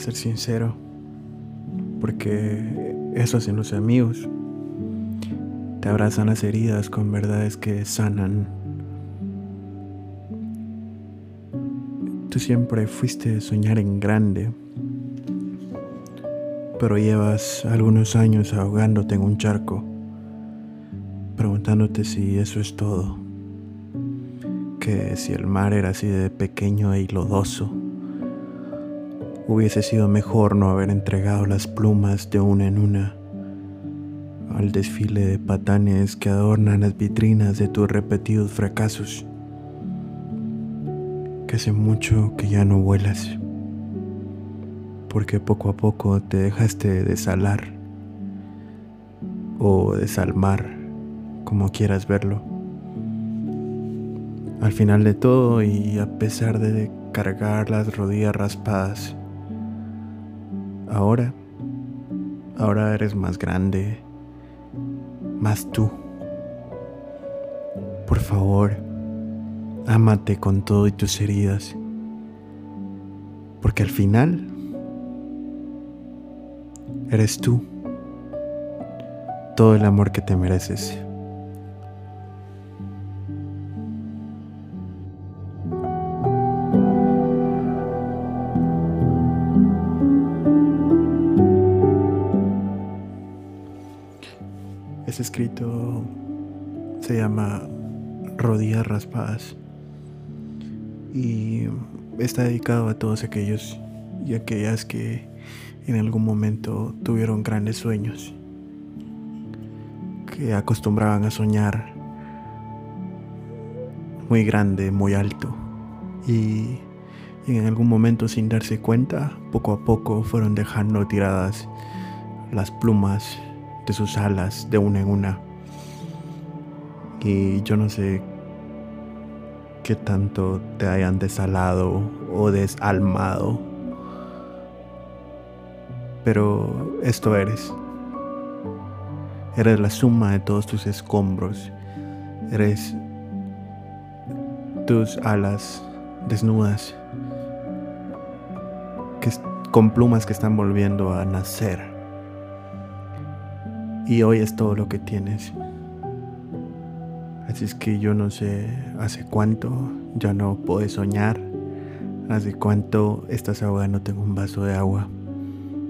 ser sincero, porque eso hacen los amigos. Te abrazan las heridas con verdades que sanan. Tú siempre fuiste a soñar en grande, pero llevas algunos años ahogándote en un charco, preguntándote si eso es todo, que si el mar era así de pequeño e lodoso Hubiese sido mejor no haber entregado las plumas de una en una al desfile de patanes que adornan las vitrinas de tus repetidos fracasos. Que hace mucho que ya no vuelas, porque poco a poco te dejaste desalar o desalmar, como quieras verlo. Al final de todo y a pesar de cargar las rodillas raspadas, Ahora, ahora eres más grande, más tú. Por favor, ámate con todo y tus heridas, porque al final eres tú, todo el amor que te mereces. Ese escrito se llama Rodillas Raspadas. Y está dedicado a todos aquellos y aquellas que en algún momento tuvieron grandes sueños, que acostumbraban a soñar muy grande, muy alto. Y en algún momento sin darse cuenta, poco a poco fueron dejando tiradas las plumas sus alas de una en una. Y yo no sé qué tanto te hayan desalado o desalmado. Pero esto eres. Eres la suma de todos tus escombros. Eres tus alas desnudas que, con plumas que están volviendo a nacer y hoy es todo lo que tienes. Así es que yo no sé hace cuánto ya no puedes soñar, hace cuánto estás ahogándote en un vaso de agua,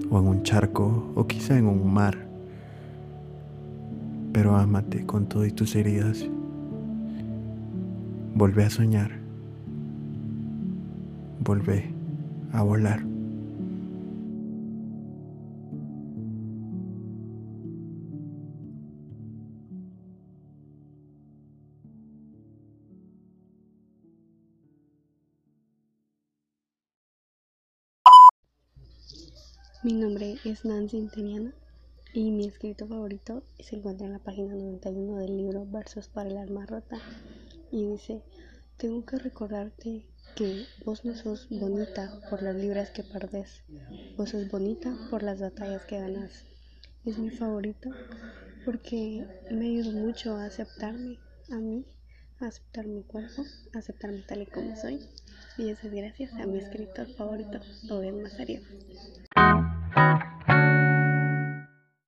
o en un charco, o quizá en un mar. Pero ámate con todas tus heridas. Volvé a soñar. Volvé a volar. Mi nombre es Nancy Inteniana y mi escrito favorito se encuentra en la página 91 del libro Versos para el alma rota y dice, tengo que recordarte que vos no sos bonita por las libras que perdés, vos sos bonita por las batallas que ganas. Es mi favorito porque me ayudó mucho a aceptarme a mí, a aceptar mi cuerpo, a aceptarme tal y como soy. Y eso es gracias a mi escritor favorito, Owen Masario.